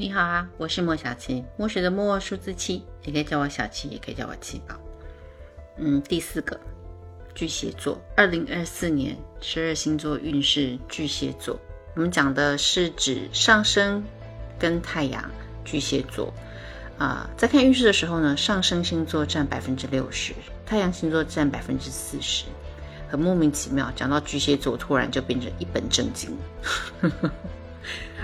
你好啊，我是莫小七，墨水的墨，数字七，也可以叫我小七，也可以叫我七宝。嗯，第四个巨蟹座，二零二四年十二星座运势，巨蟹座，我们讲的是指上升跟太阳，巨蟹座啊，在看运势的时候呢，上升星座占百分之六十，太阳星座占百分之四十，很莫名其妙，讲到巨蟹座，突然就变成一本正经。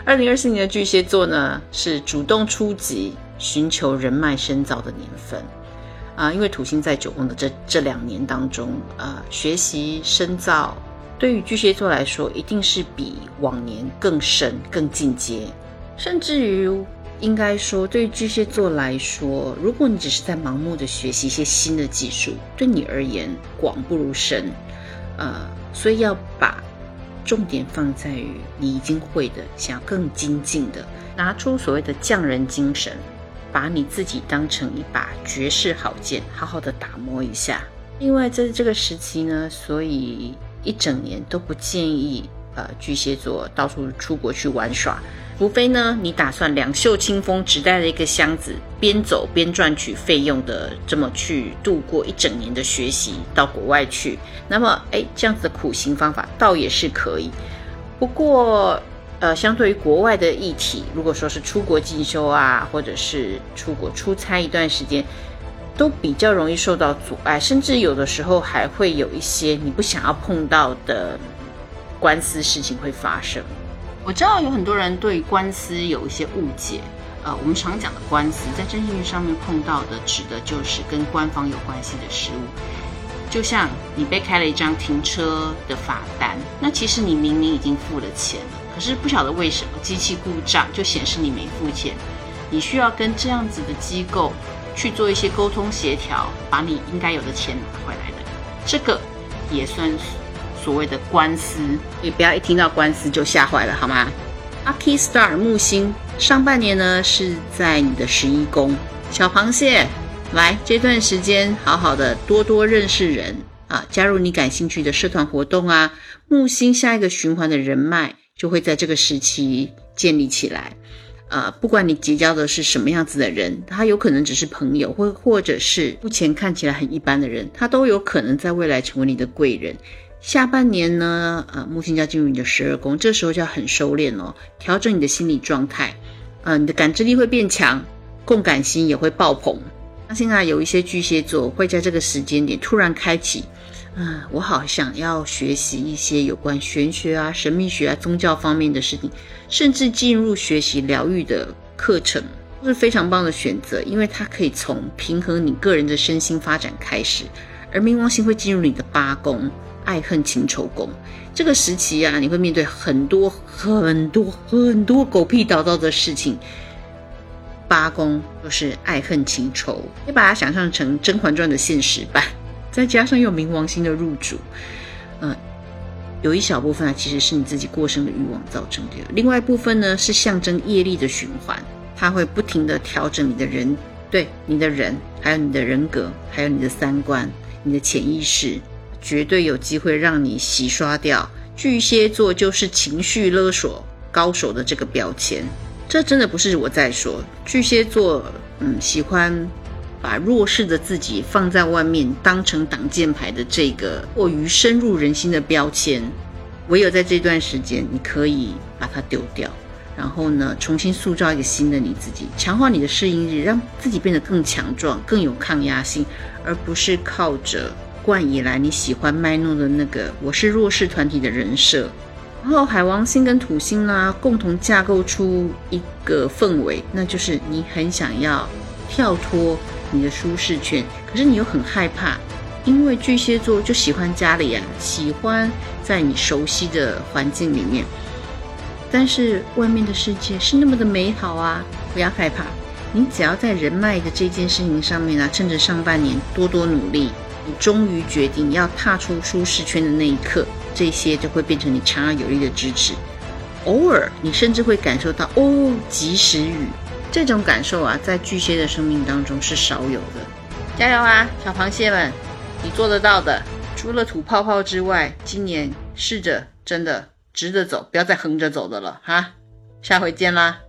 二零二四年的巨蟹座呢，是主动出击、寻求人脉深造的年份啊。因为土星在九宫的这这两年当中，呃，学习深造对于巨蟹座来说，一定是比往年更深、更进阶。甚至于，应该说，对于巨蟹座来说，如果你只是在盲目的学习一些新的技术，对你而言广不如深，呃，所以要把。重点放在于你已经会的，想要更精进的，拿出所谓的匠人精神，把你自己当成一把绝世好剑，好好的打磨一下。另外，在这个时期呢，所以一整年都不建议呃巨蟹座到处出国去玩耍。除非呢，你打算两袖清风，只带了一个箱子，边走边赚取费用的，这么去度过一整年的学习，到国外去，那么，哎，这样子的苦行方法倒也是可以。不过，呃，相对于国外的议题，如果说是出国进修啊，或者是出国出差一段时间，都比较容易受到阻碍，甚至有的时候还会有一些你不想要碰到的官司事情会发生。我知道有很多人对官司有一些误解，呃，我们常讲的官司，在征信上面碰到的，指的就是跟官方有关系的事物。就像你被开了一张停车的罚单，那其实你明明已经付了钱了，可是不晓得为什么机器故障就显示你没付钱，你需要跟这样子的机构去做一些沟通协调，把你应该有的钱拿回来的，这个也算。所谓的官司，你不要一听到官司就吓坏了，好吗？Lucky Star 木星上半年呢是在你的十一宫，小螃蟹，来这段时间好好的多多认识人啊，加入你感兴趣的社团活动啊，木星下一个循环的人脉就会在这个时期建立起来。呃，不管你结交的是什么样子的人，他有可能只是朋友，或或者是目前看起来很一般的人，他都有可能在未来成为你的贵人。下半年呢，呃，木星要进入你的十二宫，这时候就要很收敛哦，调整你的心理状态，呃，你的感知力会变强，共感心也会爆棚。相信啊，有一些巨蟹座会在这个时间点突然开启，嗯，我好想要学习一些有关玄学啊、神秘学啊、宗教方面的事情，甚至进入学习疗愈的课程，是非常棒的选择，因为它可以从平衡你个人的身心发展开始，而冥王星会进入你的八宫。爱恨情仇宫这个时期啊，你会面对很多很多很多狗屁倒灶的事情。八宫就是爱恨情仇，你把它想象成《甄嬛传》的现实版，再加上有冥王星的入主，嗯，有一小部分啊，其实是你自己过剩的欲望造成的；另外一部分呢，是象征业力的循环，它会不停的调整你的人，对你的人，还有你的人格，还有你的三观，你的潜意识。绝对有机会让你洗刷掉巨蟹座就是情绪勒索高手的这个标签。这真的不是我在说，巨蟹座，嗯，喜欢把弱势的自己放在外面，当成挡箭牌的这个过于深入人心的标签。唯有在这段时间，你可以把它丢掉，然后呢，重新塑造一个新的你自己，强化你的适应力，让自己变得更强壮、更有抗压性，而不是靠着。贯以来你喜欢卖弄的那个我是弱势团体的人设，然后海王星跟土星呢共同架构出一个氛围，那就是你很想要跳脱你的舒适圈，可是你又很害怕，因为巨蟹座就喜欢家里啊，喜欢在你熟悉的环境里面，但是外面的世界是那么的美好啊！不要害怕，你只要在人脉的这件事情上面啊，趁着上半年多多努力。你终于决定要踏出舒适圈的那一刻，这些就会变成你强而有力的支持。偶尔，你甚至会感受到哦，及时雨这种感受啊，在巨蟹的生命当中是少有的。加油啊，小螃蟹们，你做得到的。除了吐泡泡之外，今年试着真的直着走，不要再横着走的了哈。下回见啦。